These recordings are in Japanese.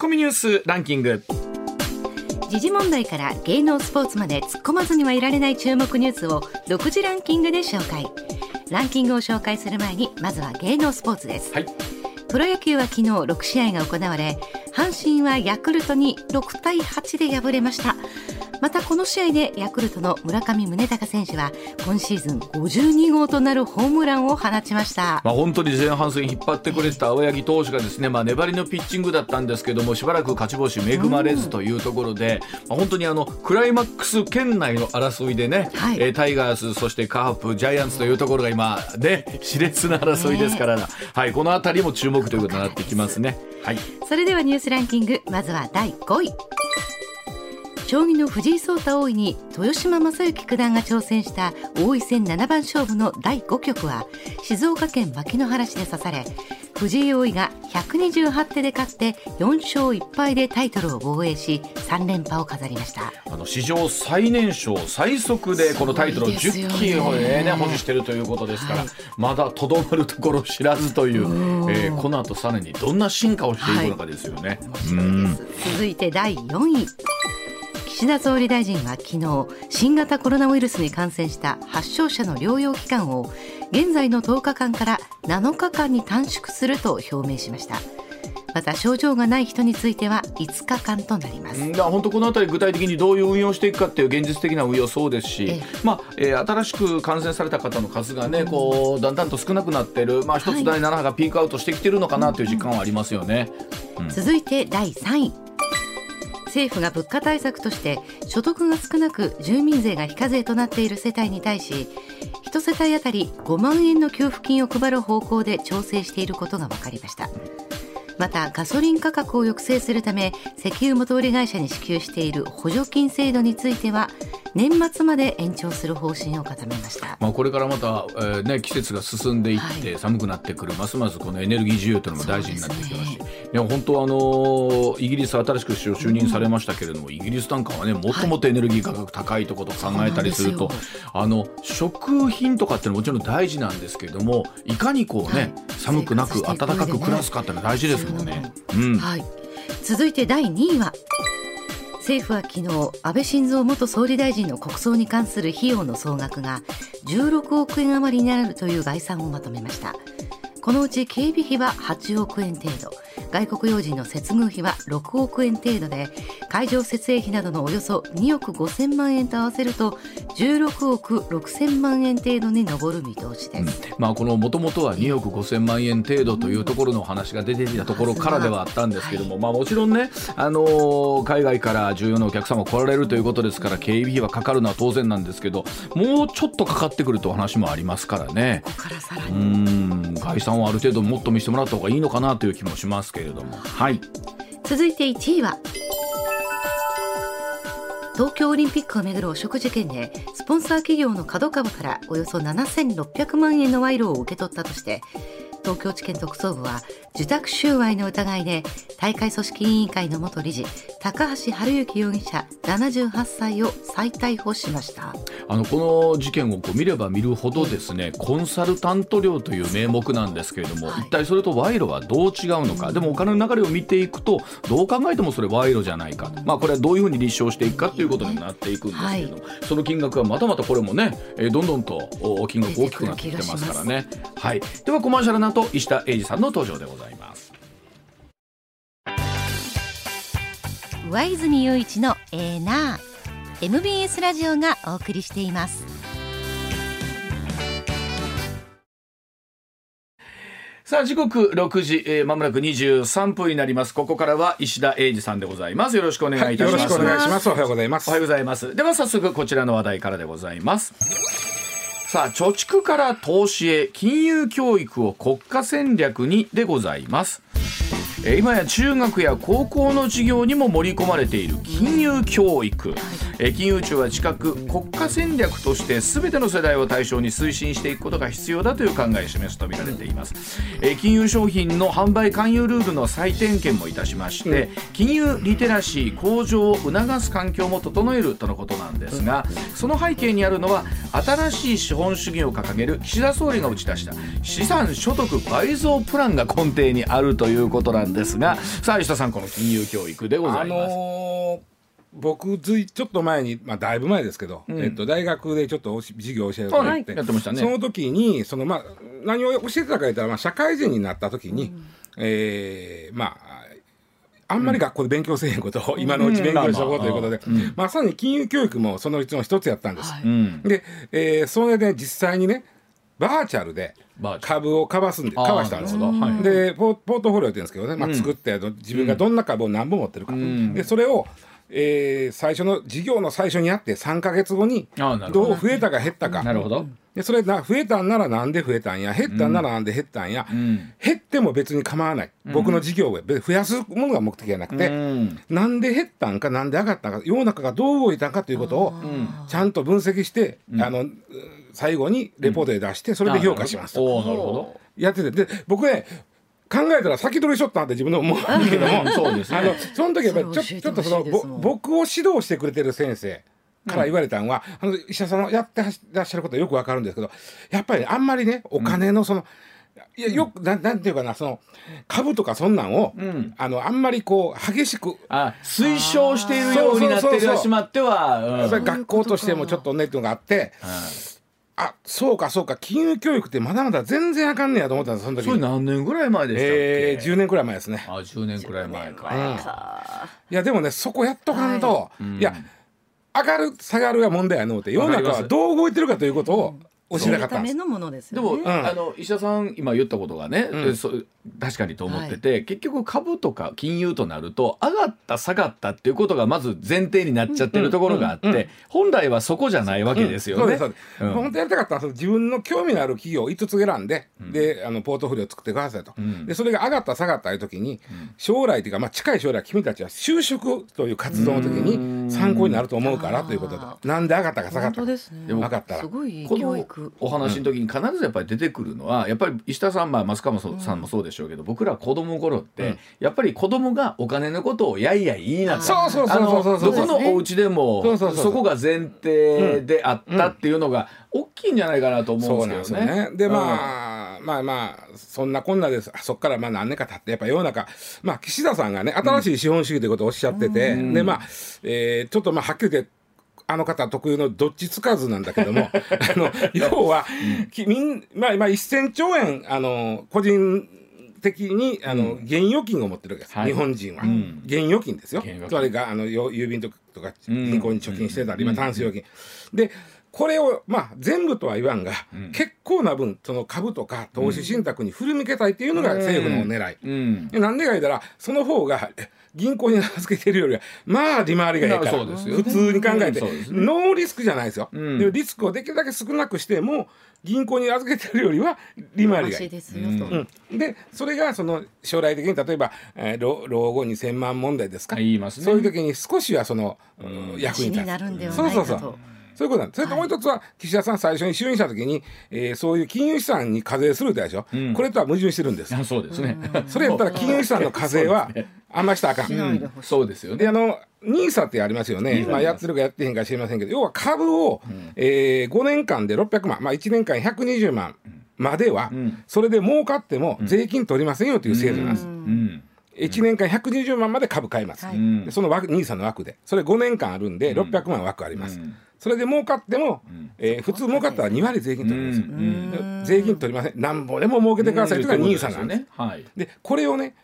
コミニュースランキング。時事問題から芸能スポーツまで突っ込まずにはいられない注目ニュースを独自ランキングで紹介。ランキングを紹介する前にまずは芸能スポーツです、はい、プロ野球は昨日6試合が行われ阪神はヤクルトに6対8で敗れましたまたこの試合でヤクルトの村上宗隆選手は今シーズン52号となるホームランを放ちました、まあ、本当に前半戦引っ張ってくれてた青柳投手がですね、まあ、粘りのピッチングだったんですけどもしばらく勝ち星恵まれずというところで、まあ、本当にあのクライマックス圏内の争いでね、はい、えー、タイガースそしてカープジャイアンツというところが今ね熾烈な争いですから、ね、はい、この辺りも注目ということになってきますね。はい、それではニュースランキングまずは第5位将棋の藤井聡太王位に豊島将之九段が挑戦した王位戦七番勝負の第5局は静岡県牧之原市で指され藤井王位が128手で勝って4勝1敗でタイトルを防衛し3連覇を飾りました。あの史上最年少最速でこのタイトルを10期を、ね、ね、保持しているということですから、はい、まだとどまるところ知らずという、えー、この後さらにどんな進化をしていくのかですよね。はい、続いて第4位岸田総理大臣は昨日新型コロナウイルスに感染した発症者の療養期間を現在の10日間から7日間に短縮すると表明しましたまた症状がない人については5日間となります。本当このあたり具体的にどういう運用していくかっていう現実的な運用そうですし、えまあえー、新しく感染された方の数がね、うん、こうだんだんと少なくなってる、まあ一つ第7波がピークアウトしてきてるのかなという実感はありますよね。うん、続いて第3位。政府が物価対策として所得が少なく住民税が非課税となっている世帯に対し1世帯当たり5万円の給付金を配る方向で調整していることが分かりました。またガソリン価格を抑制するため石油元売り会社に支給している補助金制度については年末まで延長する方針を固めました、まあ、これからまた、えーね、季節が進んでいって寒くなってくる、はい、ますますこのエネルギー需要というのも大事になってきますし、ね、いや本当あのイギリス新しく首相就任されましたけれども、うん、イギリスなんかはねもっともっとエネルギー価格高いとこと考えたりすると、はい、あの食品とかってのももちろん大事なんですけれどもいかにこうね、はい、寒くなく暖かく暮らすかってのは大事ですもんね。うん、はい、続いて第2位は政府は昨日安倍晋三元総理大臣の国葬に関する費用の総額が16億円余りになるという概算をまとめました。このうち警備費は8億円程度。外国要人の接遇費は6億円程度で会場設営費などのおよそ2億5000万円と合わせると16億6000万円程度に上る見通しです、うん、まあ、このもともとは2億5000万円程度というところの話が出ていたところからではあったんですけども、はい、まあ、もちろんね、あのー、海外から重要なお客様来られるということですから警備費はかかるのは当然なんですけどもうちょっとかかってくると話もありますからね。ここからさらに。うん。概算をある程度もっと見せてもらった方がいいのかなという気もしますけれども。はい、続いて1位は東京オリンピックをめぐる汚職事件でスポンサー企業の KADOKAWA からおよそ7600万円の賄賂を受け取ったとして東京地検特捜部は受託収賄の疑いで大会組織委員会の元理事高橋治之容疑者78歳を再逮捕しました。あのこの事件をこう見れば見るほどですねコンサルタント料という名目なんですけれども、はい、一体それと賄賂はどう違うのか、うん、でもお金の流れを見ていくとどう考えてもそれ賄賂じゃないか、まあ、これはどういうふうに立証していくかということになっていくんですけれども、はい、その金額はまたまたこれもね、えー、どんどんと金額大きくなってきてますからね。はい、ではコマーシャルの後石田英二さんの登場でございます。上泉雄一のエーナー。MBS ラジオがお送りしています。さあ時刻6時、えー、まもなく23分になります。ここからは石田英二さんでございます。よろしくお願いいたします、はい、よろしくお願いします。おはようございます。おはようございます。では早速こちらの話題からでございますさあ貯蓄から投資へ金融教育を国家戦略にでございます。今や中学や高校の授業にも盛り込まれている金融教育、えー金融庁は近く国家戦略として全ての世代を対象に推進していくことが必要だという考えを示すとみられています、えー金融商品の販売勧誘ルールの再点検もいたしまして、金融リテラシー向上を促す環境も整えるとのことなんですが、その背景にあるのは新しい資本主義を掲げる岸田総理が打ち出した資産所得倍増プランが根底にあるということなんですがさあ石田さんこの金融教育でござあいます。のー僕ずいちょっと前に、まあ、だいぶ前ですけど、えっと、大学でちょっとおし授業を教えることがあって、やってましたね。その時にその、まあ、何を教えてたか言ったら、まあ、社会人になった時に、えーまああんまり学校で勉強せえへんことを今のうち勉強しとこうということで、まさに金融教育もそのうちの一つやったんです。うんで、えーそれで実際にねバーチャルで株をかわすんでかわしたんですよ。でポポートフォリオって言うんですけどね、まあ、作って自分がどんな株を何本持ってるか、ん。でそれを、えー最初の事業の最初にやって3か月後にどどう増えたか減ったか。なるほど、でそれな増えたんならなんで増えたんや減ったんならなんで減ったんや、ん。減っても別に構わない、僕の事業を増やすものが目的じゃなくて、うん。なんで減ったんかなんで上がったんか世の中がどう動いたんかということをちゃんと分析して、あのう最後にレポートで出してそれで評価しますと、おーなるほど。やってて。で僕ね考えたら先取りしとったなって自分で思うんだけども。そうですね。あのその時やっぱりちょちょっとその僕を指導してくれてる先生から言われたのは、あの医者さんのやってらっしゃることはよくわかるんですけどやっぱりねあんまりねお金のその、いやよくなん。なんていうかなその株とかそんなんを、あのあんまりこう激しくあ推奨しているようになってしまっては、やっぱり学校としてもちょっとねっていうのがあってうんあそうかそうか。金融教育ってまだまだ全然あかんねやと思ったんですその時それに。何年ぐらい前でしたっけ、えー、10年くらい前ですね。あ10年くらい前か、いやでもねそこやっとかんと、い、や上がる下がるが問題やのうて世の中はどう動いてるかということを教えたかったんです。た。めのものですでも、よね。あの石田さん今言ったことがね、うん。そ確かにと思ってて、結局株とか金融となると上がった下がったっていうことがまず前提になっちゃってるところがあって、うんうん本来はそこじゃないわけですよね。本当やりたかったのはその自分の興味のある企業を5つ選んで、であのポートフォリオを作ってくださいと、ん。でそれが上がった下がったいう時に、将来というか、まあ、近い将来君たちは就職という活動の時に参考になると思うからということであなんで上がったか下が本った。か当ですね。分かったら。すごいこの。お話の時に必ずやっぱり出てくるのはやっぱり石田さん、まあ、増川さんもそうでしょうけど、僕ら子供頃って、やっぱり子供がお金のことをやいやい言いなと。そうそうそうあのそうそうどこのお家でもそうそうそうそうそこが前提であったっていうのが大きいんじゃないかなと思そうなんですようんですけどね。ね。でまあ、まあまあそんなこんなです。そこからまあ何年か経ってやっぱ世の中まあ岸田さんがね新しい資本主義ということをおっしゃってて、でまあ、えーちょっとまあはっきり言ってあの方特有のどっちつかずなんだけども あの要は、きみんまあまあ1000兆円あの個人的にあの、現預金を持ってるわけです、はい。日本人は、ん。現預金ですよ。つまりがあのよ郵便とかん。銀行に貯金してたり、まあ、タンス預金、でこれをまあ全部とは言わんが、結構な分その株とか投資信託に振り向けたいっていうのが政府の狙い、うん。でなんでか言ったらその方がえ銀行に預けてるよりはまあ利回りがいいから。そうですよ普通に考えて、ね。ノーリスクじゃないですよ、ん。でリスクをできるだけ少なくしても銀行に預けてるよりは利回りがいい。うん、でそれがその将来的に例えば、えー老老後2000万問題ですか、言いますね。そういう時に少しはその、うん。役に立つ。足になるんではそうそうそうそういうことなんです。それともう一つは、岸田さん最初に就任した時に、えーそういう金融資産に課税するってやつでしょ、ん。これとは矛盾してるんです。あそうですね。それやったら金融資産の課税はあんましたらあかん。うん。そうですよね。であの NISA ってありますよね、まあ、やってるかやってへんか知りませんけど要は株を、えー5年間で600万、まあ、1年間120万までは、ん。それで儲かっても税金取りませんよという制度なんです。うん。1年間120万まで株買います、その枠 NISA の枠で。それ5年間あるんで600万枠あります、うんそれで儲かっても、えー普通儲かったら2割税金取りますよ、うん。で税金取りません。なんぼでも儲けてくださいというのが NISA なんです、ね。はい。でこれをね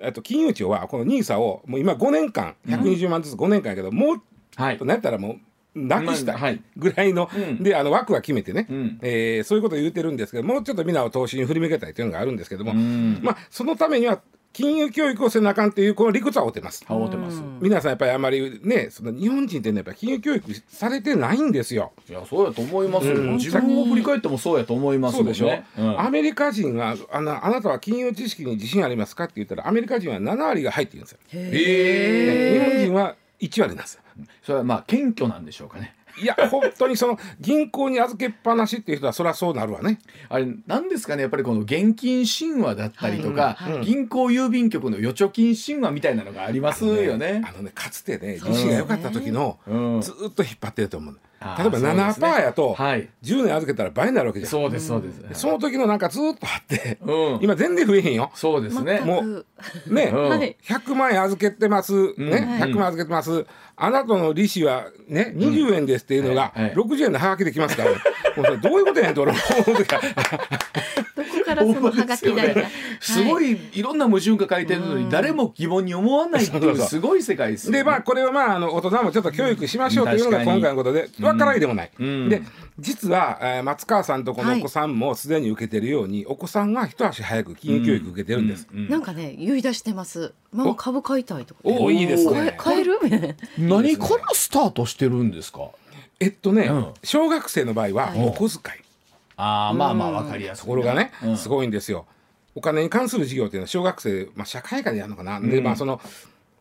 えっと金融庁はこの NISA をもう今5年間120万ずつ5年間やけど、もうはいと。なったらもうなくしたい。ぐらいの、うん。であの枠は決めてね、ん。えーそういうことを言ってるんですけどもうちょっとみんなを投資に振り向けたいというのがあるんですけども、ん。まあそのためには金融教育をせなあかんというこの理屈は合うてます。てます。皆さんやっぱりあまりねその日本人ってねやっぱ金融教育されてないんですよ。いやそうやと思いますよ。うん自分を振り返ってもそうやと思いますでしょ、うんアメリカ人はあのあなたは金融知識に自信ありますかって言ったらアメリカ人は7割が入って言うんですよ。へえ。日本人は1割なんですよ。それはまあ謙虚なんでしょうかねいや本当にその銀行に預けっぱなしっていう人はそりゃそうなるわね。あれなんですかねやっぱりこの現金神話だったりとか、はいはい銀行郵便局の預貯金神話みたいなのがありますよね。あのねかつてね利子が良かった時のうんずーっと引っ張ってると思う。例えば7%そうですね。やとはい。10年預けたら倍になるわけじゃん。そうですそうです。その時のなんかずーっとあってうん、今全然増えへんよ。そうですね。もうん。はい。100万円預けてます、ね、はい。100万預けてます、あなたの利子はね、20円ですっていうのが、はい。はい。60円のハガキできますから、ね、もうそれどういうことやねんと俺思う時こからそのハガキ代が、すごはいいいろんな矛盾が書いてるのに誰も疑問に思わないっていうすごい世界ですよね。でまあこれはまああの大人もちょっと教育しましょうというのが今回のことで分からないでもない。うんで実は、えー松川さんとこのお子さんもすでに受けてるように、お子さんが一足早く金融教育受けてるんです。うんなんかね言い出してます。ママ株買いたいとか。おいいですね。買える？何からスタートしてるんですか？えっとね、うん小学生の場合ははいお小遣い。ああまあまあわかりやすい。ところがね、うん。すごいんですよ。お金に関する授業っていうのは小学生、まあ、社会科でやるのかな、でまあその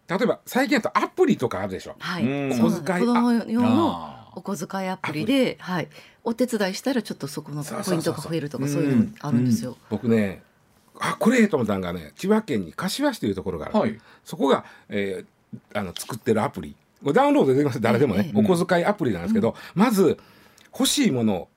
例えば最近だとアプリとかあるでしょ。はい。小遣い子供用のあお小遣いアプリで、はい。お手伝いしたらちょっとそこのポイントが増えるとかそそういうのあるんですよ。僕ねあこれええと思ったのがね千葉県に柏市というところがある、はい。そこが、えーあの作ってるアプリ。ダウンロードできます。誰でもね、ええ。お小遣いアプリなんですけど、まず欲しいものを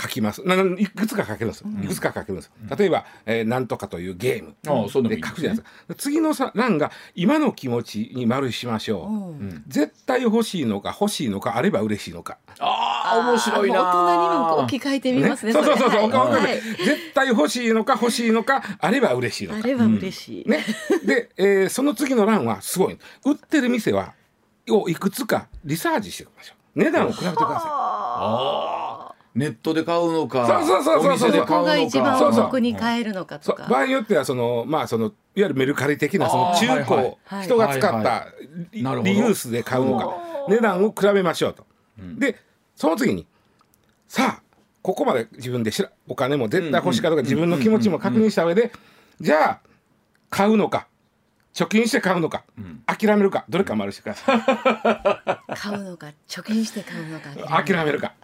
書きます。ないくつか書けるんですいくつか書けるんです、例えば、えーなんとかというゲーム。ああそうで書くじゃないですか。次のさ欄が今の気持ちに丸しましょう、うん。絶対欲しいのか欲しいのかあれば嬉しいのか。ああ面白いな。大人にも置き換えてみますね。そうそうそうそう、はい。絶対欲しいのか欲しいのかあれば嬉しいのか。あれは嬉しい。ね、で、えーその次の欄はすごい。売ってる店はをいくつかリサーチしておきましょう。値段を比べてくださああネットで買うのか。そうそうそうそうお店で買うのか。ここが一番お得に買えるのかとか。う。場合によってはそのまあそのいわゆるメルカリ的なその中古をはいはい。人が使っはいたリユースで買うのか。値段を比べましょうと、でその次にさあここまで自分でしらお金も絶対欲しいかとか自分の気持ちも確認した上でじゃあ 買うのか。貯金して買うのか、諦めるか。どれか丸してください。買うのか貯金して買うのか。諦めるか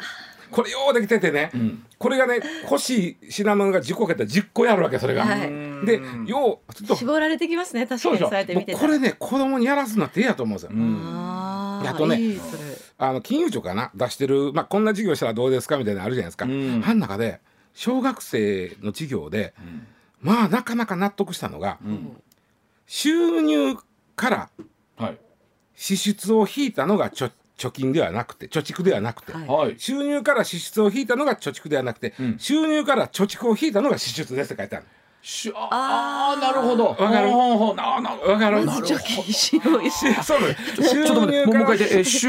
これようできててね、これがね欲しい品物が10個かったら10個やるわけそれが。はいでようちょっと絞られてきますね。確かにそうでしょそうやって見てこれね子供にやらすのって嫌やと思うんですよ。あとね。あの金融庁かな出してる、まあ、こんな授業したらどうですかみたいなのあるじゃないですか。んあん中で小学生の授業で、まあなかなか納得したのが、収入からはい支出を引いたのが貯貯金ではなくて貯蓄ではなくて、はい。はい。収入から支出を引いたのが貯蓄ではなくて、ん。収入から貯蓄を引いたのが支出ですって書いてある。しああなるほど。わかる。ほうほうななわかる。なの収ちょっと待ってもうもう一回言って。え収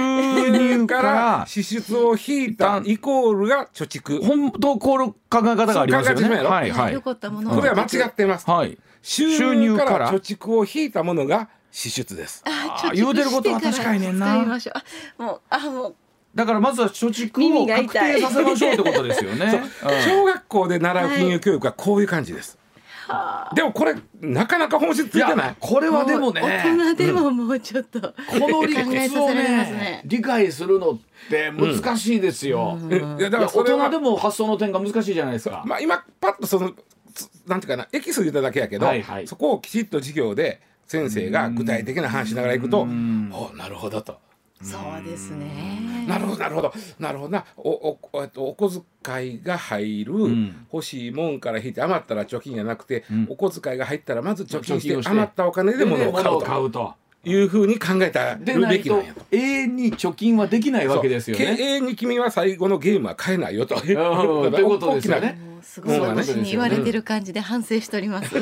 入から支出を引いたイコールが貯蓄。本当こう考え方がありますよね。はいはい。よかったものをこれは間違っています。はい。収収入か入からら。貯蓄を引いたものが支出です。あ言うてることは確かにねんな使いましょう。あもうあもうだからまずは貯蓄を確定させましょうってことですよね。うん小学校で習う金融教育はこういう感じです。でもこれなかなか本質ついてない。これはでもね。大人でももうちょっと、この理屈をねね。理解するのって難しいですよ。えいやだから大人でも発想の転換難しいじゃないですか。まあ今パッとそのつなんていうかなエキス言っただけやけど、はいはいそこをきちっと授業で先生が具体的な話しながらいくと、おなるほどと。そうですね。なるほどなるほど。なるほどな。おおおえっとお小遣いが入る、ん。欲しいもんから引いて余ったら貯金じゃなくて、ん。お小遣いが入ったらまず貯金して貯金をして。余ったお金で物を買う物をと買うと。いうふうに考えたべきなんやと。永遠に貯金はできないわけですよね。永遠に君は最後のゲームは買えないよと。いうことですよね。もうすごい私に言われてる感じで反省しております。い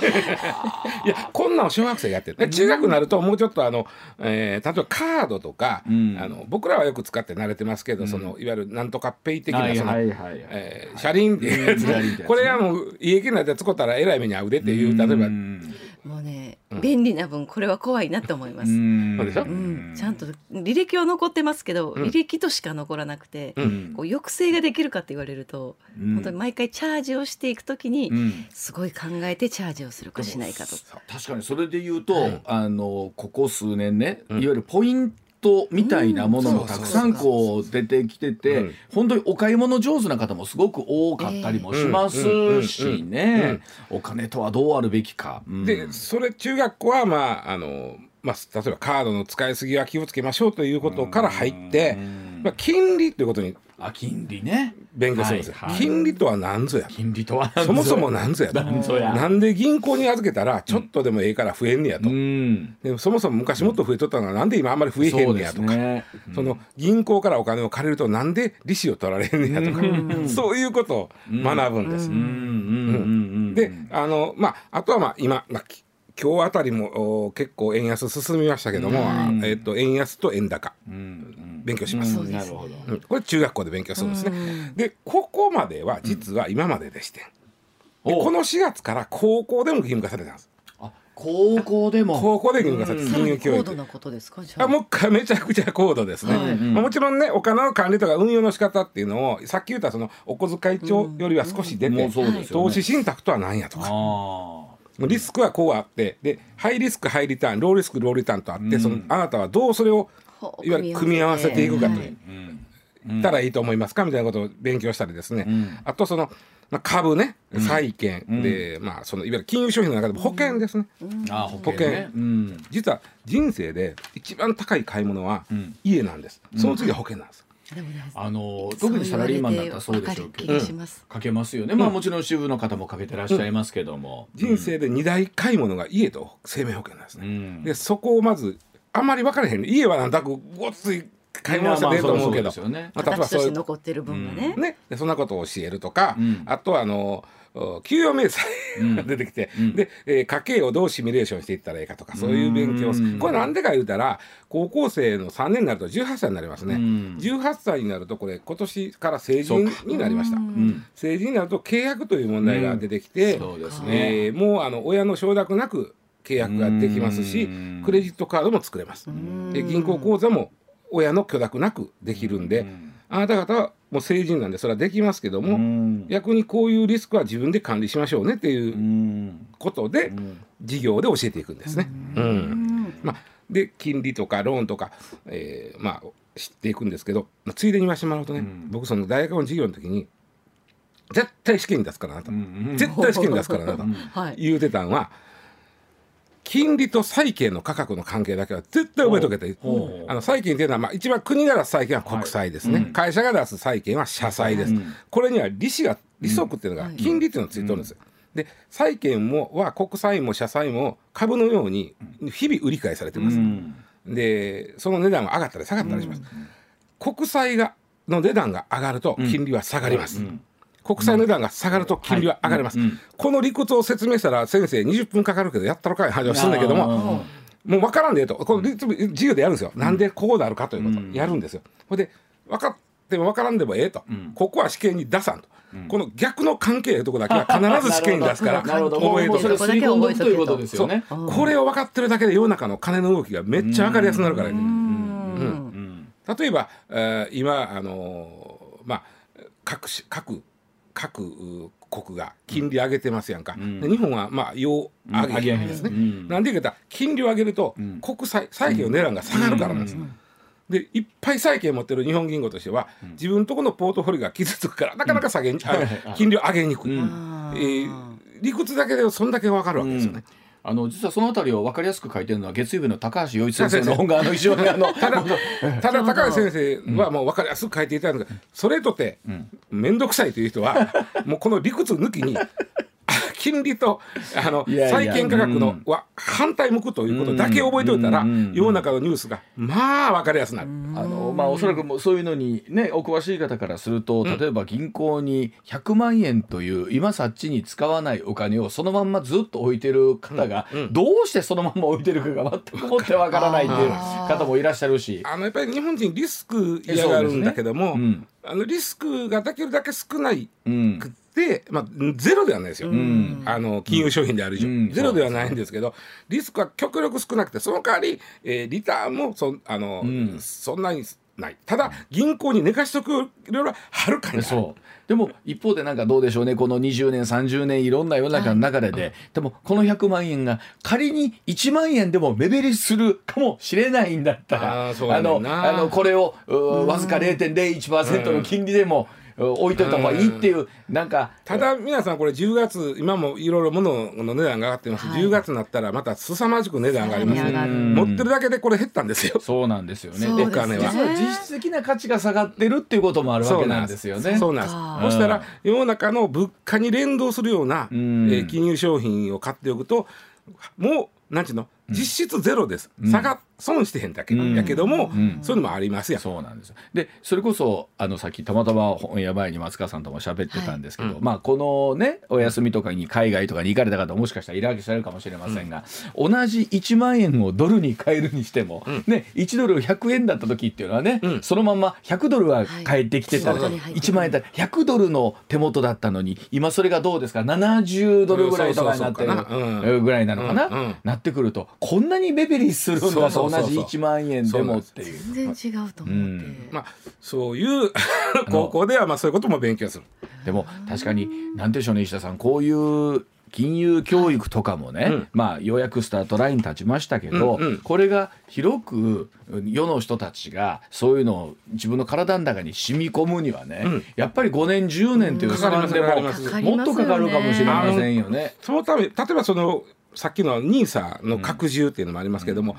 やこんなんを小学生がやってる、ね、中学になるともうちょっとあの、えー例えばカードとか、うん。あの僕らはよく使って慣れてますけど、そのいわゆるなんとかペイ的なその、車輪っていうやつ。ね。これはもう家系のやつ使ったらえらい目に遭うでっていう例えば。うんもうね、便利な分これは怖いなと思います。うん。ちゃんと履歴は残ってますけど、履歴としか残らなくて、ん。こう抑制ができるかって言われると、うん。本当に毎回チャージをしていくときに、うん。すごい考えてチャージをするかしないかと。確かにそれで言うと、あのここ数年ね、いわゆるポイントトみたいなものもたくさんこう出てきてて、うん。本当にお買い物上手な方もすごく多かったりもしますしね、お金とはどうあるべきか。うん。でそれ中学校はまああの、まあ、例えばカードの使いすぎは気をつけましょうということから入って、まあ、金利ということにあ金利ね。勉強するんですよ、はいはい。金利とは何ぞや金利とはそもそも何ぞやと。なんぞや。なんで銀行に預けたらちょっとでもええから増えんねやと、うん。でもそもそも昔もっと増えとったのはなんで今あんまり増えへんねやとか。そうですね。その銀行からお金を借りるとなんで利子を取られんねやとか、そういうことを学ぶんです。うん。うん。うん。うん。であのまああとはまあ今、まあ、き今日あたりもお結構円安進みましたけども、えっと円安と円高、勉強します。うん。なるほど。うん。これ中学校で勉強するんですね。でここまでは実は今まででして、この4月から高校でも義務化されたんです。あ高校でも。高校で義務化されて金融教育。高度なことですか？じゃあ。あもうかめちゃくちゃ高度ですね、はい。まあもちろんねお金の管理とか運用の仕方っていうのをさっき言ったそのお小遣い帳よりは少し出て、投資信託とは何やとかリスクはこうあってでハイリスクハイリターンローリスクローリターンとあって、そのあなたはどうそれをいわゆる組み合わせて。いくかという、うん。たらいいと思いますか？みたいなことを勉強したりですね、ん。あとその、まあ、株ね債券、で、まあ、そのいわゆる金融商品の中でも保険ですね、あ保険ね。うん。実は人生で一番高い買い物はん。家なんです、その次は保険なんです、あの特にサラリーマンだったらそうでしょうけど。かけますよね。まあもちろん主婦の方もかけてらっしゃいますけども。人生で二大買い物が家と生命保険なんですね、うん。でそこをまずあんまり分からへん。ね家はなんとなくごっつい買い物してねえと思うけど、まあまあそうそうですよね。まあ例えばそういう残ってる分がね、ね、でそんなことを教えるとか、ん。あとはあのお給与明細が出てきて、で、えー家計をどうシミュレーションしていったらいいかとかそういう勉強をすうんこれなんでか言うたら高校生の3年になると18歳になりますね、ん。18歳になるとこれ今年から成人になりました、ん。成人になると契約という問題が出てきて、そうですね。えーもうあの親の承諾なく契約ができますしうん。クレジットカードも作れます。で銀行口座も親の許諾なくできるんであなた方はもう成人なんでそれはできますけどもうん。逆にこういうリスクは自分で管理しましょうねっていううん。ことで授業で教えていくんですね。うん。まあ、で金利とかローンとか、えーまあ、知っていくんですけど、まあ、ついでに言わせてもらうとね、僕その大学の授業の時に絶対試験に出すからなと、絶対試験に出すからなとはい言うてたんは金利と債券の価格の関係だけは絶対覚えとけという。ほうあの債券っていうのは、まあ、一番国が出す債券は国債ですね、会社が出す債券は社債です、これには利子が利息っていうのが金利っていうのがついてるんですよ、で債券もは国債も社債も株のように日々売り買いされてます、でその値段は上がったり下がったりします、国債がの値段が上がると金利は下がります、国債の値段が下がると金利は上がります、この理屈を説明したら先生20分かかるけどやったろかい話をするんだけどももう分からんでええと。この授業でやるんですよ、なんでこうなるかということをやるんですよ。ほいで分かっても分からんでもええと、ここは試験に出さんと、この逆の関係いうとこだけは 必ず試験に出すからなるほど。覚えとそれをすり込んでいくということですよね。これを分かってるだけで世の中の金の動きがめっちゃ分かりやすくなるからね、例えば、えー今あのーまあ各し各各う国が金利上げてますやんか、で日本はまあ要上げですね、うん。なんで言うか金利を上げると、国債債券の値段が下がるからなんです、でいっぱい債券持ってる日本銀行としては、自分とこのポートフォリオが傷つくからなかなか下げに、あ金利を上げにくい、えー理屈だけでそんだけ分かるわけですよね。あの実はそのあたりを分かりやすく書いてるのは月曜日の高橋洋一先生の本があの非常にあの ただ ただ高橋先生はもう分かりやすく書いていただいたんそれとて面倒くさいという人は もうこの理屈抜きにあ金利とあの債券価格のは反対向くということだけ覚えておいたらうん世の中のニュースがまあ分かりやすくなる。あのまあおそらくもうそういうのにねお詳しい方からすると例えば銀行に100万円という今さっちに使わないお金をそのまんまずっと置いてる方がどうしてそのまんま置いてるかが全くもってわからないっていう方もいらっしゃるし。あのやっぱり日本人リスク嫌がるんだけども、あのリスクができるだけ少ないうん。くって、まあ、ゼロではないですよ、ん。あの金融商品である以上、うん。ゼロではないんですけどリスクは極力少なくてその代わり、えーリターンもそあの、ん。そんなにない。ただ銀行に寝かしとくよりははるかにそう。でも一方でなんかどうでしょうね。この20年30年いろんな世の中の流れで、でもこの100万円が仮に1万円でも目減りするかもしれないんだったらあのあのこれをうわずか0.01%の金利でも、う置いといた方がいいっていう、なんか。ただ皆さんこれ10月今もいろいろ物の値段が上がってます、はい。10月になったらまた凄まじく値段が上がります。さらに上がる持ってるだけでこれ減ったんですよ。そうなんですよね。お金は実質的な価値が下がってるっていうこともあるわけなんですよね。そうなんかです。そしたら世の中の物価に連動するような、えん。ー金融商品を買っておくともうなんちゅうの？実質ゼロです。差が損してへんだけ、ん。やけども、ん。そういうのもありますやん。そうなんですよ。でそれこそあのさっきたまたま本屋前に松川さんとも喋ってたんですけど、はい。まあこのねお休みとかに海外とかに行かれた方もしかしたらいらっしゃるかもしれませんが、同じ1万円をドルに変えるにしても、ね、1ドル100円だった時っていうのはね、うん。そのまま100ドルは返ってきてたら、はい1万円だったら100ドルの手元だったのに今それがどうですか？70ドルぐらいとかになってるぐらいなのかな、うんうん。なってくるとこんなに目減りするんだと。そうそうそうそう同じ1万円でもっていう。全然違うと思って、うん。まあそういう 高校ではまあそういうことも勉強する。でも確かに何でしょうね石田さん。こういう金融教育とかもね、うん。まあようやくスタートライン立ちましたけど、うんうん。これが広く世の人たちがそういうのを自分の体の中に染み込むにはね、うん。やっぱり5年10年というスパンでももっとかかるかもしれませんよね。そのため例えばそのさっきの NISA の拡充っていうのもありますけども、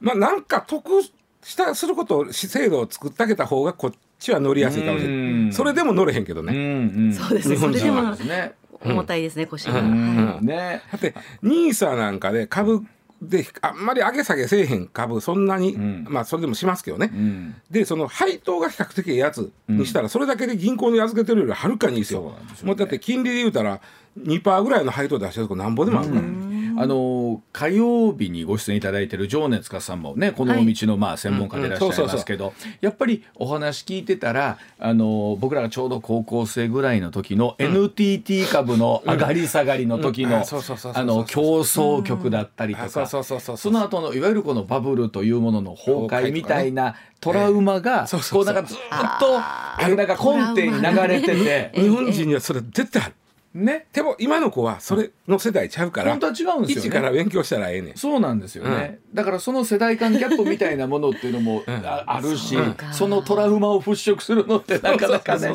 まあなんか得したすることを制度を作ってあげた方がこっちは乗りやすいかもしれうんない。それでも乗れへんけどうんね。うんそうですねそれでもそうですね。重たいですね腰が、ね。だって NISA なんかで株であんまり上げ下げせえへん株そんなに、んまあそれでもしますけどね。うん。でその配当が比較的いいやつにしたら、それだけで銀行に預けてるよりはるかにいいですよ。そうなんですよねもうだって金利で言うたら2%ぐらいの配当出してるとこなんぼでもあるから。あの火曜日にご出演いただいている常熱家さんもねこの道のまあ専門家でいらっしゃいますけどやっぱりお話聞いてたらあの僕らがちょうど高校生ぐらいの時の NTT 株の上がり下がりの時のうん。あの競争局だったりとかその後のいわゆるこのバブルというものの崩壊みたいなトラウマがこうなんかずっとなんか根底に流れてて日本人にはそれ絶対ある。ね。でも今の子はそれの世代ちゃうから、本当は違うんですよね。一から勉強したらええねん。そうなんですよね、だからその世代間ギャップみたいなものっていうのもああるし、そうか。そのトラウマを払拭するのってなかなかね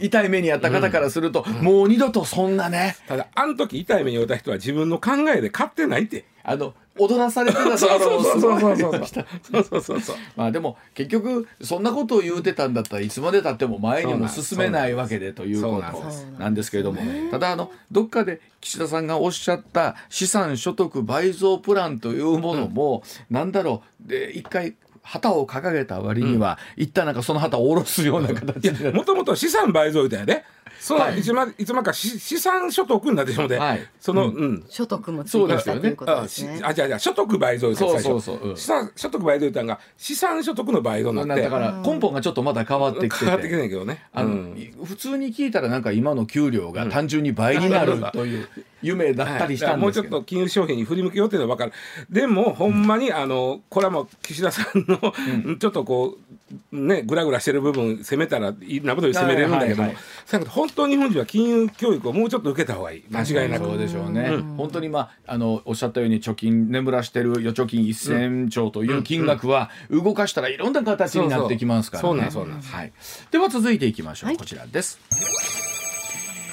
痛い目にあった方からすると、もう二度とそんなね。ただあの時痛い目に遭った人は自分の考えで勝ってないって。あの踊らされてたところもすごい そうそうそうそう。まあでも結局そんなことを言うてたんだったらいつまでたっても前にも進めないわけでというこそうなんです。となんですけれどもただあのどっかで岸田さんがおっしゃった資産所得倍増プランというものもなんだろう。で一回旗を掲げた割には一旦なんかその旗を下ろすような形もともと資産倍増みたいやで。その、はい。いつまいつまかし資産所得になってしまうで、はい。その、うん。所得もついてきたということですね。あじゃあじゃあ所得倍増そう最初。そうそうう。ん。資産所得倍増言ったんが資産所得の倍増になって。だから根本がちょっとまだ変わってきて変わってきててんねんけどね。あの、うん。普通に聞いたらなんか今の給料が単純に倍になるという夢だったりしたんもうですけど、ちょっと金融商品に振り向けようっていうのは分かる。でもほんまにあのこれはもう岸田さんの、ちょっとこうねグラグラしてる部分攻めたらいいなことに攻めれるんだけども、はいはい本当に日本人は金融教育をもうちょっと受けた方がいい間違いなく、そうでしょうね、本当にまああのおっしゃったように貯金眠らしてる預貯金1000兆という金額は動かしたらいろんな形になってきますからね。そうそうそうなんそうなんはい。では続いていきましょう。はいこちらです。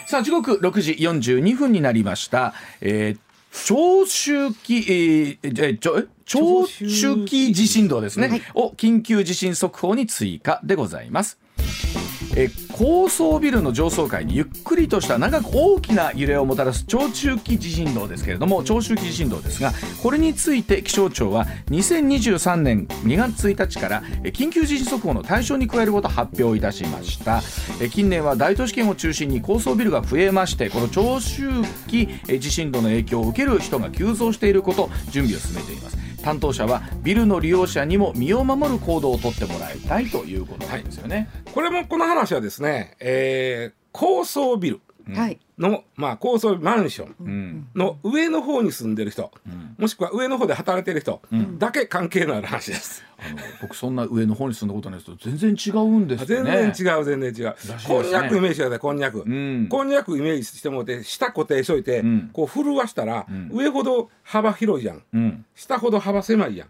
さあ時刻6時42分になりました。えー長周期、えー、ちょえ？長周期地震動ですね、を緊急地震速報に追加でございます。えー高層ビルの上層階にゆっくりとした長く大きな揺れをもたらす長周期地震動ですけれども長周期地震動ですがこれについて気象庁は2023年2月1日からえー緊急地震速報の対象に加えることを発表いたしました。えー近年は大都市圏を中心に高層ビルが増えましてこの長周期えー地震動の影響を受ける人が急増していること準備を進めています担当者はビルの利用者にも身を守る行動をとってもらいたいということなんですよね。これもこの話はですね、えー高層ビル。はいの、まあ、高層マンションうん。の上の方に住んでる人、もしくは上の方で働いてる人だけ関係のある話です。あの僕そんな上の方に住んだことないですけど全然違うんですよ全ね然違う全然違う、すね。こんにゃくイメージしてくださいこんにゃく、ん。こんにゃくイメージしてもらって下固定しといて、ん。こう震わしたら、ん。上ほど幅広いじゃん。うん。下ほど幅狭いやん、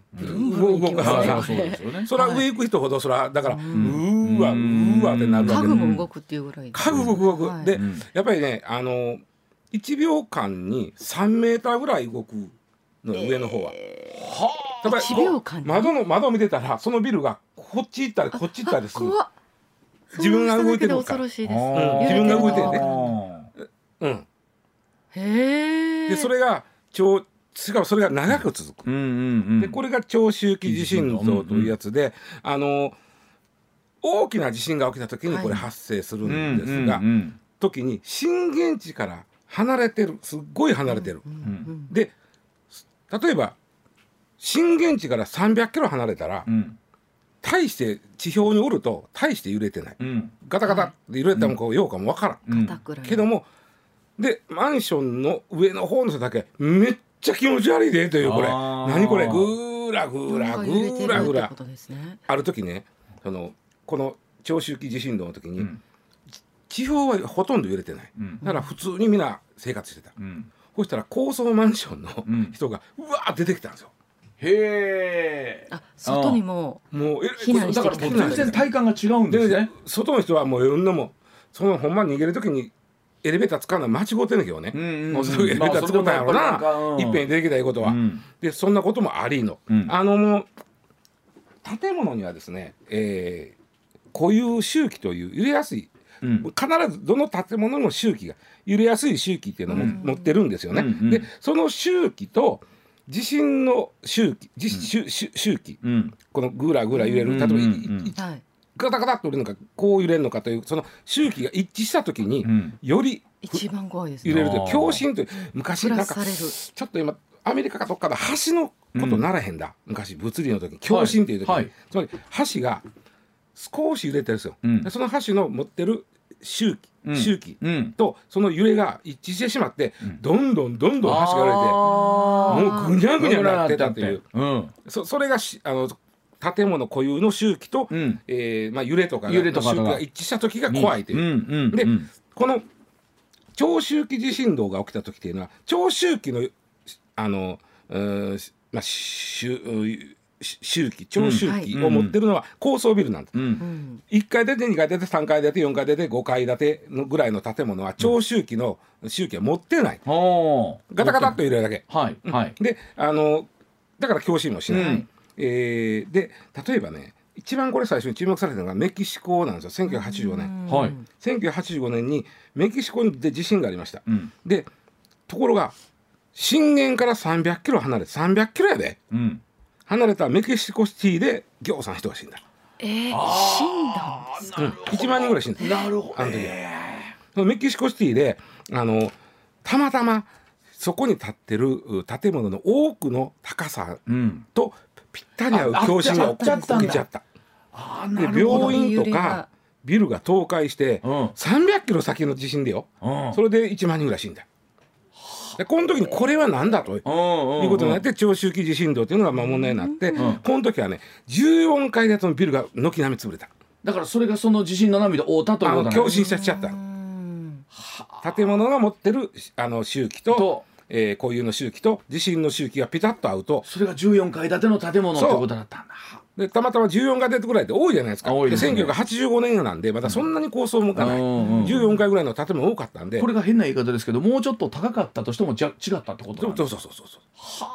動動く幅。がはいそうですよね。それは上行く人ほどそれはだから、うーわうーわってなるわ家け具も動くっていうぐらい家具動く動く、はい。で、やっぱりねあの1秒間に3メーターぐらい動くのよ上の方は。やっぱり1秒間に窓の窓を見てたらそのビルがこっち行ったりこっち行ったりする。自分が動いてる想像しただけで恐ろしいです。うん。自分が動いてるね。ねうん、へえでそれが超しかもそれが長く続く。うんうんうん。でこれが長周期地震動というやつで、あの大きな地震が起きた時にこれ発生するんですが、うんうん時に震源地から離れてるすっごい離れてる。うん。で例えば震源地から300キロ離れたら、うん。大して地表におると大して揺れてない。うん。ガタガタって揺れてもこうようかもわからん。うん。けどもでマンションの上の方の人だけめっちゃ気持ち悪いでというこれ。何これ？グーラグーラグーラグーラことですね。ある時ねそのこの長周期地震動の時に、うん地表はほとんど揺れてない、うん。だから普通にみんな生活してた、うん。そしたら高層マンションのん。人がうわー出てきたんですよ。へえあ外にももうえ避難してだからもう全然体感が違うんですでね外の人はもういろんなもんそのほんま逃げる時にエレベーター使うのは間違ってんねんけどね、うんうんうん。もうすぐエレベーター使ったんやろな、いっぺん。に出てきたいうことは、うん。でそんなこともありの、うん。あのもう建物にはですね、えー、固有周期という揺れやすいうん。必ずどの建物の周期が揺れやすい周期っていうのをも、持ってるんですよね。うんうん。でその周期と地震の周期地周周周期。うん。このグラグラ揺れる、例えば、ガタガタっと揺れるのかこう揺れるのかというその周期が一致した時に、うん。より一番怖いです揺れねるという共振という昔プなんかちょっと今アメリカかどっかで橋のことならへんだ、昔物理の時に共振っていう時に、はい。つまり橋が少し揺れてるんですよ、うん。でその橋の持ってる周期、うん。周期うん。とその揺れが一致してしまって、ん。どんどんどんどん橋が揺れてもうぐにゃぐにゃなってたっていう。うん。そそれがしあの建物固有の周期と、うん。えーまあ、揺れとかが揺れとかが周期が一致した時が怖いという。でうん。この長周期地震動が起きた時っていうのは長周期のあの、うーまあ、周し周期長周期を持ってるのは高層ビルなんです。うん。うん。1階建て2階建て3階建て4階建て5階建てのぐらいの建物は長周期の周期は持ってない。ガタガタっと揺れるだけ。はい。はい。であのだから共振もしない。うん。えーで例えばね一番これ最初に注目されたのがメキシコなんですよ。1985年。はい。1985年にメキシコで地震がありました。うん。でところが震源から300キロ離れて300キロやで。うん離れたメキシコシティでぎょうさん人が死んだ、えー、死んだんですか？うん、1万人ぐらい死んだ。なるほあの時。そのメキシコシティであのたまたまそこに建ってるう建物の多くの高さうん。とぴったり合うあ共振が起きちゃったあでなるほど。病院とかビルが倒壊してうん。300キロ先の地震でよ。うん。それで1万人ぐらい死んだでこの時にこれは何だということになって長周期地震動というのがまあ問題になって、ん。この時はね14階建てのビルが軒並み潰れた。だからそれがその地震の波で覆ったということなん共振しちゃったうん建物が持ってるあの周期とと。えー固有の周期と地震の周期がピタッと合うと。それが14階建ての建物ってことだったんだでたまたま14階建てぐらいって多いじゃないですか。あ多いですね。で1985年なんでまだそんなに高層も向かない、うんうん14階ぐらいの建物多かったんで。これが変な言い方ですけどもうちょっと高かったとしてもじゃ違ったってことそなんですうそうそうそうそう。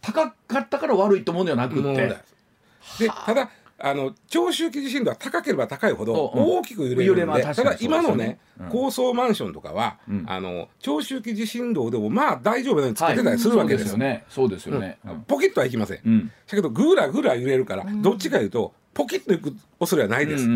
高かったから悪いってもんではなくて。でただあの長周期地震動は高ければ高いほどうん大きく揺れる揺れんで、ただ今のね高層マンションとかは、うん。あの長周期地震動でもまあ大丈夫なようにつけてたりするわけです,、よ。ね。そうですよね。うん。ポキッとはいきません、うん。だけどぐらぐら揺れるから、どっちかいうとポキッといく恐れはないです、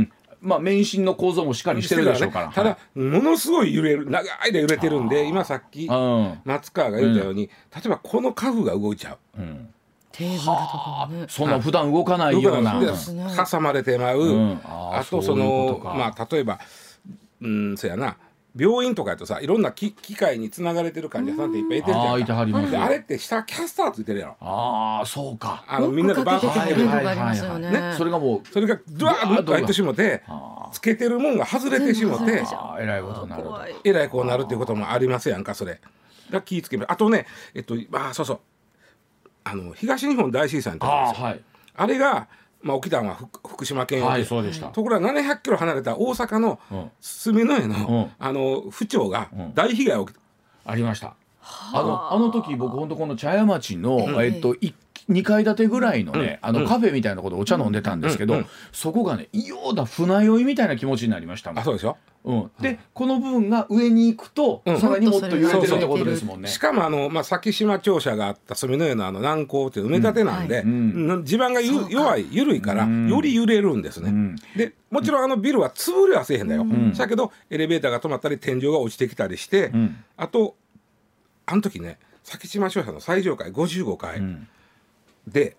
まあ免震の構造もしっかりしてるでしょうから。ただものすごい揺れる長い間揺れてるんで今さっきうん。松川が言ったように、例えばこの家具が動いちゃう。うんテーブルとかもね。そんな普段動かないような。挟まれてまう、うん。あーあとそそういうのことか。まあ例えばうんそやな。病院とかやとさいろんな機機械につながれてる患者さんっていっぱいいてるじああいてゃんかはります。であれって下キャスターついてるやろ。ああそうか。あのみんなでバーッと入るくれるのがありますよね。ねそれがもうそれがドワーッと入ってしもてあつけてるもんが外れてしもて。あえらいことになるえらいこうなるっていうこともありますやんかそれ。だから気ぃつけます。あとねえっとまあそうそうあの東日本大震災の時ですよ。ああはい。あれが、まあ、起きたのは福福島県はいでそうでした。ところが700キロ離れた大阪のうん。住之江の,、うん。あの府庁がん。大被害を起きた、ありました。あ。のあの時僕本当この茶屋町の、えっとい2階建てぐらいのね、あのカフェみたいなところでお茶飲んでたんですけど、そこがね異様だ船酔いみたいな気持ちになりましたもん。あそうでしょ？うん、でこの部分が上に行くと、うん。さらにもっと揺れてるってことですもんね。しかもあの、まあ、先島庁舎があった住之江のあの南港っていう埋め立てなんで、地盤がゆ弱い緩いから、うん。より揺れるんですね、うん。でもちろんあのビルは潰れはせえへんだよ、ん。だけどエレベーターが止まったり天井が落ちてきたりして、ん。あとあの時ね先島庁舎の最上階55階、うんで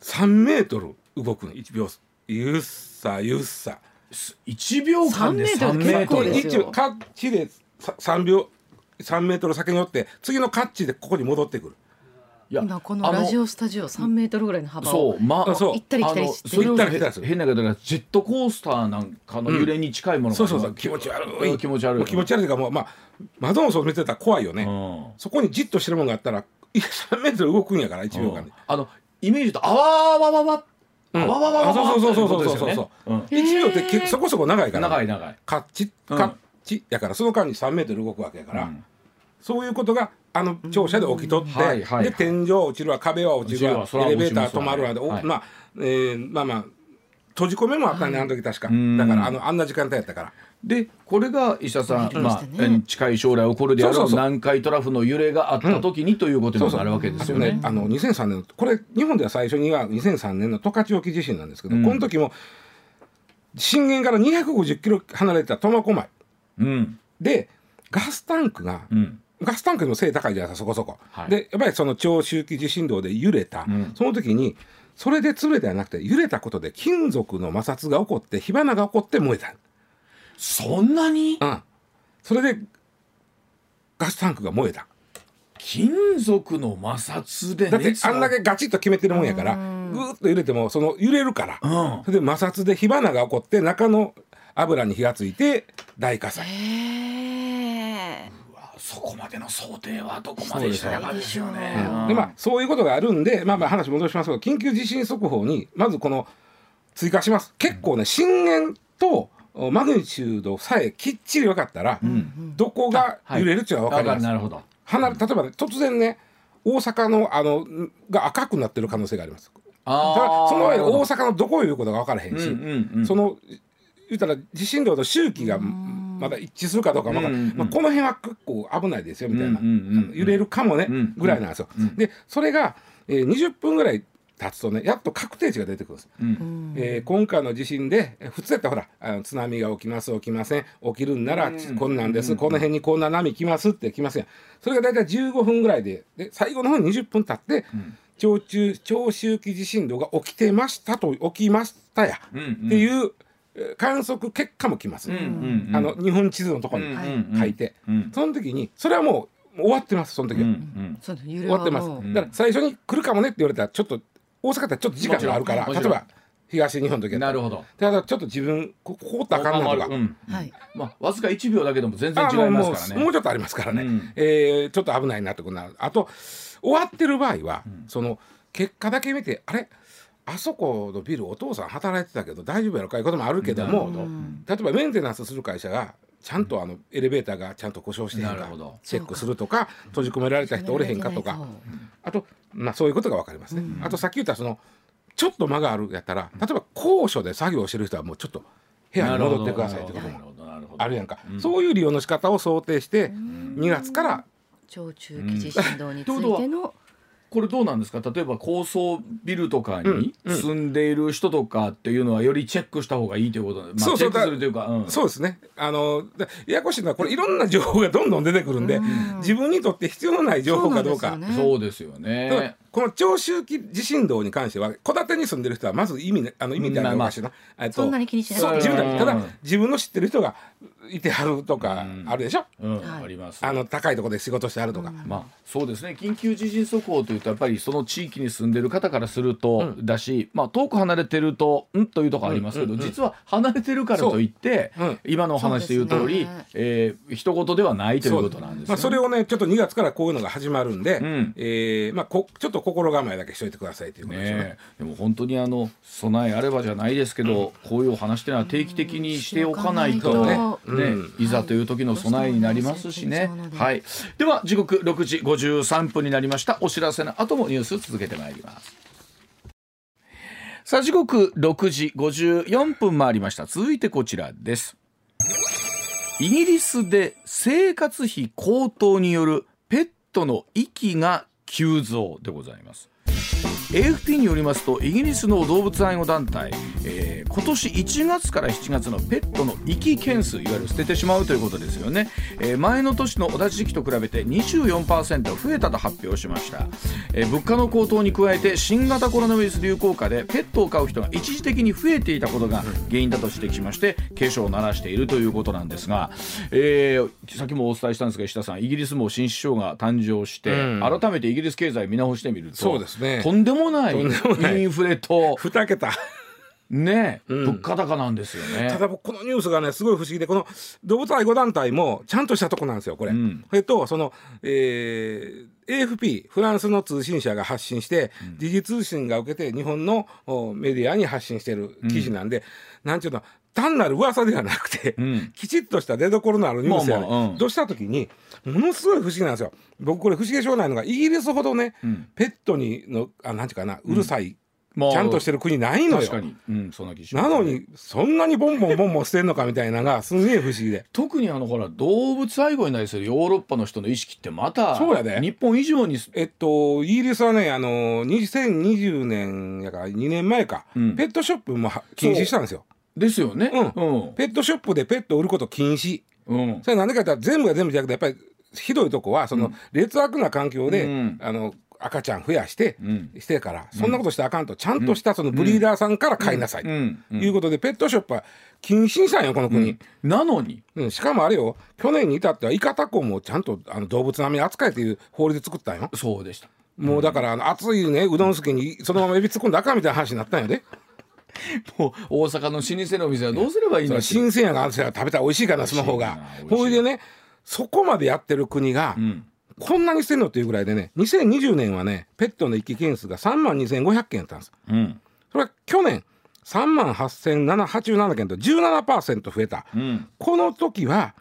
3メートル動くの1秒ゆっさゆっさ。1秒間で3 3メメーートル。トルですよ。一応カッチでさ3秒3メートル先に寄って次のカッチでここに戻ってくる。いや今このラジオスタジオ3メートルぐらいの幅をそうまあそう。行ったり来たりしてそれを行ったり来たりする。変な方がジェットコースターなんかの揺れに近いものが、そうそうそう。気持ち悪い。うん気持ち悪い。気持ち悪いというかもうまあ窓の外見てたら怖いよね、うん。そこにじっとしてるもんがあったらいや3メートル動くんやから1秒間で、あのイメージとあわわわわうわわわわあそうそうそうそうそうってことですよね。うん。1秒ってけそこそこ長いから、長い長い。カッチうん。カッチやからその間に3メートル動くわけやから、うん。そういうことがあの庁舎で起きとって、うん。はいはいで天井落ちるわ壁は落ちるわ落ちるわエレベーター止まるわで、おはいまあ、えーまあまあ閉じ込めもあったね、あの時確か。ん。だからあのあんな時間帯やったからでこれが石田さん、ままあ近い将来起こるであろそうそうそう。う南海トラフの揺れがあった時にということになるわけですよね。あの2003年のこれ日本では最初には2003年の十勝沖地震なんですけど、うん。この時も震源から250キロ離れた苫小牧。うん。でガスタンクが、うん。ガスタンクにも背高いじゃないですかそこそこ、はい。でやっぱりその長周期地震動で揺れた、うん。その時にそれで潰れたんじゃなくて揺れたことで金属の摩擦が起こって火花が起こって燃えた、そんなに？うん、それでガスタンクが燃えた。金属の摩擦でだってあんだけガチッと決めてるもんやからぐーっと揺れてもその揺れるから、うん。それで摩擦で火花が起こって中の油に火がついて大火災。へー。そこまでの想定はどこまでしたかですよね。うん。でまあそういうことがあるんでまあまあ話戻しますけど緊急地震速報にまずこの追加します。結構ね震源とマグニチュードさえきっちり分かったら、どこが揺れるっていうのは分かります、なるほど。離れ例えばね突然ね大阪のあのんが赤くなってる可能性があります。ただあーその前大阪のどこをいうことが分からへんし、うんうんうん。その言ったら地震量と周期がまだ一致するかどうかも分からうんうんまあ、この辺は結構危ないですよみたいな、うんうんうんうん。揺れるかもね、うんぐらいなんですよ。でそれが、えー、20分ぐらい経つとねやっと確定値が出てくるんです。うん。えー今回の地震でえー普通やったらほらあの津波が起きます起きません。起きるんなら、こんなんです、この辺にこんな波来ますって来ますやん。それが大体15分ぐらいでで最後の方に20分経って、長中長周期地震動が起きてましたと起きましたや、っていうえー観測結果も来ます、うんうんうん。あの日本地図のところにうんうん。うん書いて、うん。その時にそれはもう終わってますその時は。終わってます、だから最初に来るかもねって言われたらちょっと大阪ってちょっと時間があるから例えば東日本の時なるほど。ただちょっと自分こここってあかんなとか、うん。はい。まあわずか1秒だけでも全然違いますからね。もうちょっとありますからね、うん。えーちょっと危ないなってことになる。あと終わってる場合は、その結果だけ見てあれ？あそこのビルお父さん働いてたけど大丈夫やろかいうこともあるけども例えばメンテナンスする会社がちゃんとあのエレベーターがちゃんと故障してへんかチェックするとか閉じ込められた人おれへんかとか。あと、まあ、そういうことが分かりますね。あとさっき言ったそのちょっと間があるやったら例えば高所で作業してる人はもうちょっと部屋に戻ってくださいってこともあるやんか、そういう利用の仕方を想定して2月から長中期地震動についてのこれどうなんですか？例えば高層ビルとかに住んでいる人とかっていうのはよりチェックした方がいいということ？で、まあ、そうそう。チェックするというか、うん。そうですね。あのでややこしいのはこれいろんな情報がどんどん出てくるんで自分にとって必要のない情報かどうか。そうですよね。この長周期地震動に関しては戸建てに住んでる人はまず意味ねあの意味ってあるかしいな、えっとそんなに気にしなくてそう自分うん。たただ自分の知ってる人がいてはるとかあるでしょ、あります。あの高いところで仕事してはるとか、まあそうですね。緊急地震速報というとやっぱりその地域に住んでる方からすると、だし、まあ、遠く離れてるとん？というところありますけど、実は離れてるからといって、今のお話で言う通り、ね。えー一言ではないということなんですよね。まあ、それをねちょっと2月からこういうのが始まるんで、ん。えーまあ、こちょっと心構えだけしといてくださいということでね。ねえ。でも本当にあの備えあればじゃないですけど、こういうお話っていうのは定期的にしておかないと、うん。ねうん。いざという時の備えになりますしね。はいはい、では時刻6時53分になりました。お知らせの後もニュース続けてまいります。さあ時刻6時54分回りました。続いてこちらです。イギリスで生活費高騰によるペットの息が急増でございます。AFP によりますとイギリスの動物愛護団体、えー今年1月から7月のペットの遺棄件数いわゆる捨ててしまうということですよね、えー前の年の同じ時期と比べて24%増えたと発表しました、えー物価の高騰に加えて新型コロナウイルス流行下でペットを飼う人が一時的に増えていたことが原因だと指摘しまして警鐘を鳴らしているということなんですが、えーさっきもお伝えしたんですが石田さんイギリスも新首相が誕生して、うん。改めてイギリス経済見直してみるとそうですね。とんでももないインフレと2桁。ね、うん。物価高なんですよね。ただ僕このニュースがねすごい不思議でこの動物愛護団体もちゃんとしたとこなんですよこれ。うん。それとその、えー AFP フランスの通信社が発信して、時事通信が受けて日本のおメディアに発信してる記事なんで、なんていうの単なる噂ではなくて、ん。きちっとした出どころのあるニュースやね、まあまあうん。とした時にものすごい不思議なんですよ。僕これ不思議でしょうがないのがイギリスほどね、ん。ペットにのあなんていうかなうるさい、まあちゃんとしてる国ないのよ。確かに、うん、そんななのにそんなにボンボンボンボン捨てんのかみたいなのが すんげえ不思議で。特にあのほら動物愛護に対するヨーロッパの人の意識ってまたそうやで。日本以上にえっと、イギリスはね、あの、2020年やから2年前か、うん。ペットショップもは禁止したんですよ。ですよね。うんペットショップでペットを売ること禁止。うんそれなんでかって言ったら全部が全部じゃなくて、やっぱりひどいとこは、その、劣悪な環境で、うんあの、赤ちゃん増やして、んしてから、そんなことしてあかんと、ちゃんとしたそのブリーダーさんから買いなさい。ということで、ペットショップは禁止にしたんよ、この国。なのにうん、しかもあれよ、去年に至っては、イカタコもちゃんとあの動物並みに扱えという法律作ったんよ。そうでした。もうだから、あの熱いね、うどんすけにそのままエビ突っ込んだらあかんみたいな話になったんやで。もう大阪の老舗の店はどうすればいいの？新鮮やがあんたら食べたら美味しいからな、その方がほいでね、そこまでやってる国が、んこんなにしてんのっていうぐらいでね、2020年はね、ペットの遺棄件数が3万2500件やったんです。うんそれは去年、3万8787件と17%増えた。うんこの時は、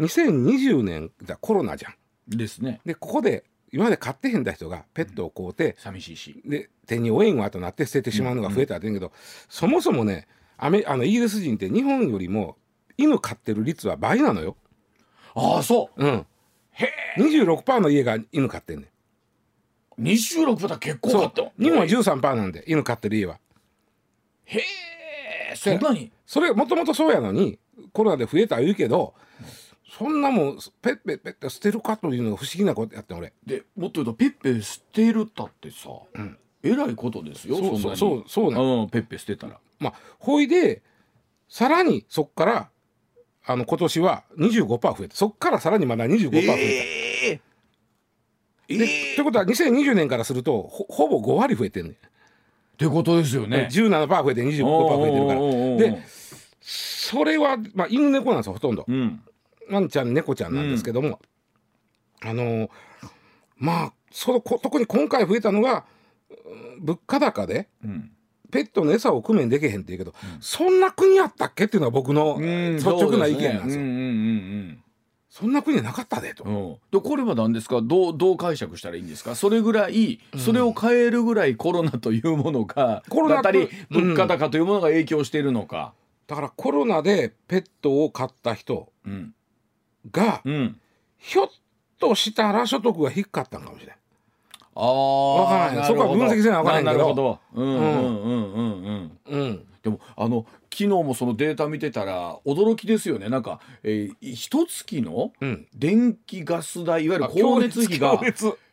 2020年、だコロナじゃん。ですね。で、ここで、今まで飼ってへんだ人がペットを買うて、寂しいし。で手に負えんわとなって捨ててしまうのが増えたって言うけど、そもそもねアメあのイギリス人って日本よりも犬飼ってる率は倍なのよ。ああそう。うん、26%の家が犬飼ってんねん。26パターン結構そうかった。日本は13%なんで犬飼ってる家は。へえそんなに？それもともとそうやのにコロナで増えた言うけどそんなもんペッペッペッって捨てるかというのが不思議なことやって俺。でもっと言うとペッペ捨てるったってさ、うんえらいことですよ。そうそんなにそうそうなうんペッペ捨てたら。まあほいでさらにそっからあの今年は25%増えたそっからさらにまだ25%増えた。ええでということは2020年からするとほほぼ5割増えてんねん、ってことですよね。17%増えて25%増えてるからでそれは、まあ、犬猫なんですよほとんど、うん。ワンちゃん猫ちゃんなんですけども、あのーまあそのこ特に今回増えたのがうん物価高でうん。ペットの餌を工面できへんって言うけど、そんな国やったっけっていうのが僕の率直な意見なんですよ。うんうんうんそんな国はなかったでと。うんうん。でこれは何ですか？どうどう解釈したらいいんですか？それぐらいそれを変えるぐらいコロナというものが、コロナだったりうん物価高というものが影響しているのか。だからコロナでペットを飼った人うん。が、うん。ひょっとしたら所得が低かったんかもしれない。ああ。わからないそこは分析せなわからんけどなるほど。うんうんうんうんうん。うん。でもあの昨日もそのデータ見てたら驚きですよねなんか、えー、一月のうん。電気ガス代いわゆる光熱費が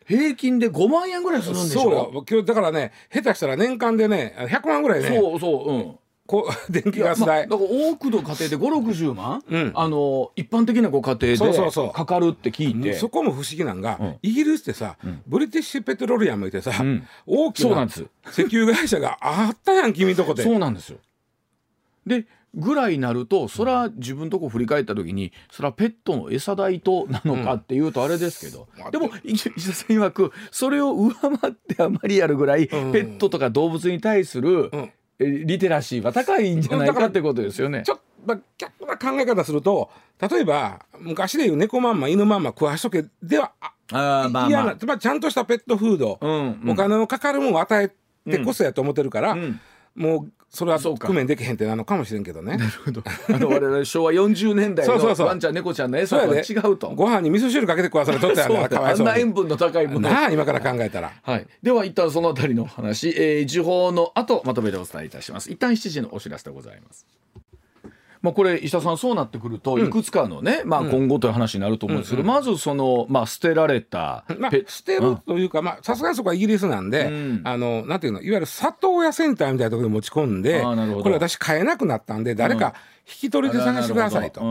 平均で5万円ぐらいするんでしょ？そうよ今日だからね下手したら年間でね100万ぐらいねそうそううんこう 電気ガスまあ代、だから多くの家庭で5、60万、うん。あの一般的なご家庭でかかるって聞いて、そこも不思議なんが、うん。イギリスってさ、ブリティッシュペトロリアムいてさ、うん。大きな石油会社があったやん君んとこで。そうなんですよ。でぐらいになるとそら自分とこ振り返った時にそらペットの餌代となのかっていうとあれですけど、うんでも石田さん曰くそれを上回ってあまりやるぐらい、ん。ペットとか動物に対する、うん。えリテラシーは高いんじゃないだかってことですよね。ち。ょっと、まあ、逆な考え方すると例えば昔でいう猫まんま犬まんま食わしとけではあまあ嫌まあ。まりちゃんとしたペットフード、うんうん。お金のかかるものを与えてこそやと思ってるから、うん。もうそれはそうか。工面できへんってなのかもしれんけどね。なるほど。あの我々昭和40年代のワンちゃん猫ちゃんの餌とは違うと。ご飯に味噌汁かけて食わされとったやんそうなかわいそうに。あんな塩。分の高いもの。をなあ今から考えたら。はい、では一旦そのあたりの話、えー、時報の後まとめてお伝えいたします。一旦7時のお知らせでございますまあこれ石田さんそうなってくるといくつかのね、まあ今後という話になると思うんですけど、まずそのまあ捨てられたまあペ、捨てるというか、まあ、さすがにそこはイギリスなんで、うん。あの、なんていうの、いわゆる里親センターみたいなところに持ち込んで、これ私買えなくなったんで、誰か引き取り手探してくださいと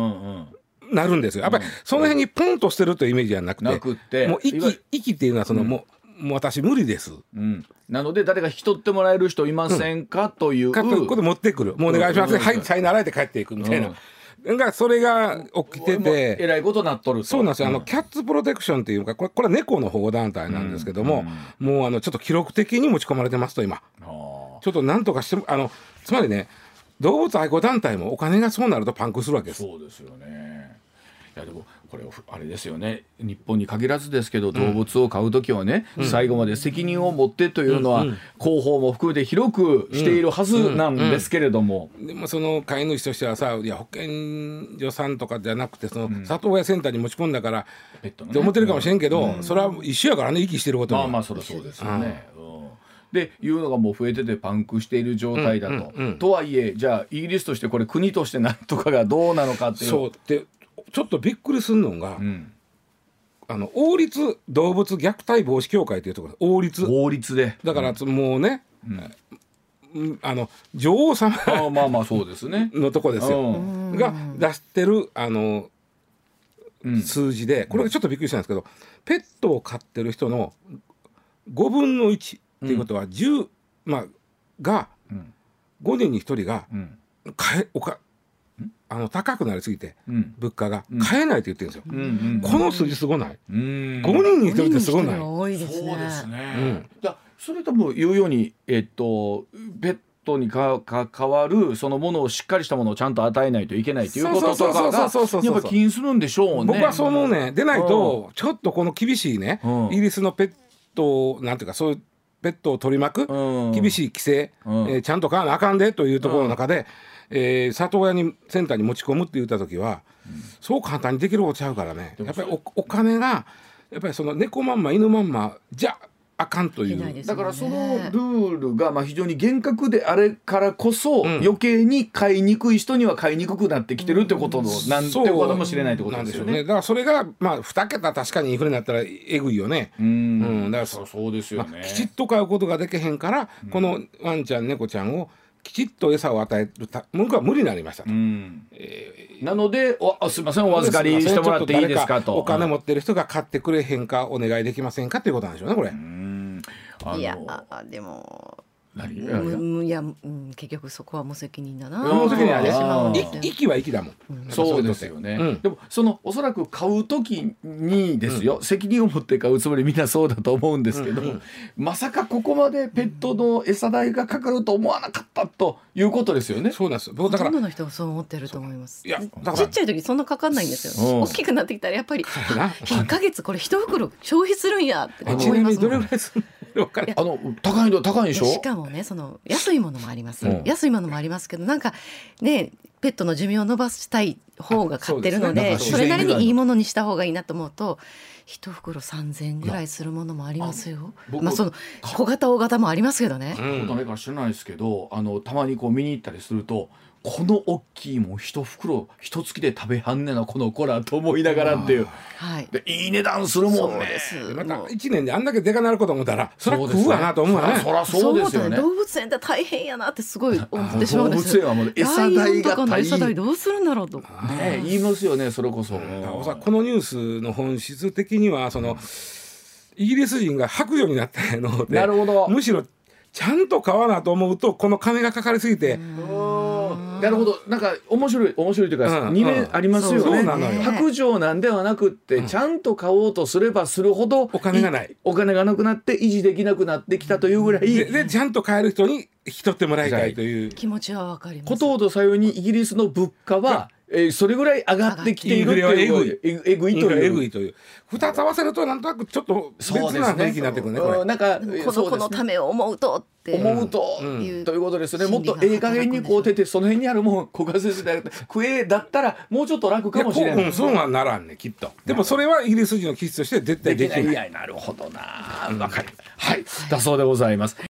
なるんですよ。やっぱりその辺にポンと捨てるというイメージじゃなくて、なくってもう息、息っていうのはその、もう、もう私無理です。うん、なので誰か引き取ってもらえる人いませんか、という。かということで持ってくる。もうお願いします、うん。はい、さよならで帰っていくみたいな。がそれが起きてて、えらいことなっとると。そうなんですよ、あのん。キャッツプロテクションっていうか、これこれは猫の保護団体なんですけども、もうあのちょっと記録的に持ち込まれてますと、今、あちょっとなんとかしても、あのつまりね、動物愛護団体もお金がそうなるとパンクするわけです。そうですよね。いやでもこれあれですよね。日本に限らずですけど動物を飼う時はね、最後まで責任を持ってというのは、広報も含めて広くしているはずなんですけれども、でもその飼い主としてはさ、いや保健所さんとかじゃなくて、その里親センターに持ち込んだから、ペットのね。って思ってるかもしれんけど、それは一緒やからね、息してることにまあまあそりゃそうですよね。うん。でいうのがもう増えててパンクしている状態だと。とはいえじゃあイギリスとしてこれ国としてなんとかがどうなのかっていう。そう。でちょっとびっくりするのが、ん。あの王立動物虐待防止協会というところ王立。法律で。だからつもうね、うん。あの女王様ああまあまあそうですね。のとこですよ、うん。が出してるあの、うん。数字でこれがちょっとびっくりしたんですけど、ペットを飼ってる人の5分の1っていうことは10、まあがうん。5人に1人がうん。買えおかあの高くなりすぎてうん。物価が。買えないって言ってるんですよ。うんうんこの数字すごない、うん。5人に1人ってすごない、多いですね。そうですね。うん。じゃあそれとも言うようにえっとペットにかか変わるそのものをしっかりしたものをちゃんと与えないといけないということとかがそうそうそうそうそうそうやっぱ気にするんでしょうね。僕はそう思うね。でないとちょっとこの厳しいね、うん。イギリスのペットをなんていうかそういうペットを取り巻くうん。厳しい規制、うん。えーちゃんと飼わなあかんでというところの中で、えー里親にセンターに持ち込むって言った時は、そう簡単にできることちゃうからね。やっぱりおお金がやっぱりその猫まんま犬まんまじゃあかんといいうけないですだからそのルールがまあ非常に厳格であれからこそ、ん。余計に買いにくい人には買いにくくなってきてるってことの、なんてそう。ことかもしれないってことなんでよね。ですしょうね。だからそれがまあ2桁確かにインフレになったらえぐいよね。うん。うん。だからそうそうですよね。まあきちっと飼うことができへんから、このワンちゃん猫ちゃんをきちっと餌を与えるた僕は無理になりましたと。うん。なのでおあすみません。お預かりしてもらっていいですかと。お金持ってる人が買ってくれへんかお願いできませんかっていうことなんでしょうねこれ。ういやあでも何？いや、うん、結局そこは無責任だな。無責任やね息は息だもん。そうですよね、うんでもそのおそらく買う時にですよ、責任を持って買うつもりみんなそうだと思うんですけど、まさかここまでペットの餌代がかかると思わなかったということですよね。そうなんです。僕だからほとんどの人がそう思ってると思います？いやちだからっちゃい時そんなかかんないんですうん。よ。大きくなってきたらやっぱりな。1ヶ月これ一袋消費するんやってえちなみに思いますもん。どれぐらいするのかる？あの高いの高いでしょ？でしかもねその安いものもあります、うん。安いものもありますけどなんかねペットの寿命を伸ばしたい方が買ってるのでね。それなりにいいものにした方がいいなと思うと一袋3,000円ぐらいするものもありますよ。僕まあその小型大型もありますけどね。うん。ことないから知らないですけどあのたまにこう見に行ったりするとこの大きいもん一袋一月で食べはんねなこの子らと思いながらっていう。はい。でいい値段するもそんね。うです。またもう。1年であんだけでかなること思ったらそりゃそうです食うわなと思うわね。そらそうですよね。思ったら動物園って大変やなってすごい思ってしまうん動です物園はもう餌代が大餌代変どうするんだろうと。ね言いますよねそれこそ、このニュースの本質的にはそのイギリス人が白状になったのでなるほど。むしろちゃんと買わなと思うとこの金がかかりすぎてうんなるほど。なんか面白い面白いというか、うん。二面ありますよね。そうなのよ。白状なんではなくって、ちゃんと買おうとすればするほどお金がない。お金がなくなって維持できなくなってきたというぐらい、ででちゃんと買える人に引き取ってもらいたいという。気持ちはわかります。ことほどさようにイギリスの物価は、えーそれぐらい上がってきているっていうインフレはえぐいという。えぐいという。2つ合わせるとなんとなくちょっと別そうですね。な雰囲気になってくるねこれ。うんなんかこの子のためを思うとって思うと、ん。ということですね、うんもっとええ加減にこう出てその辺にあるもん小川先生だって食えだったらもうちょっと楽かもしれない。ううんそうはならんねきっと。でもそれはイギリス人の気質として絶対できない。できないなるほどな。わかるはい。だそうでございます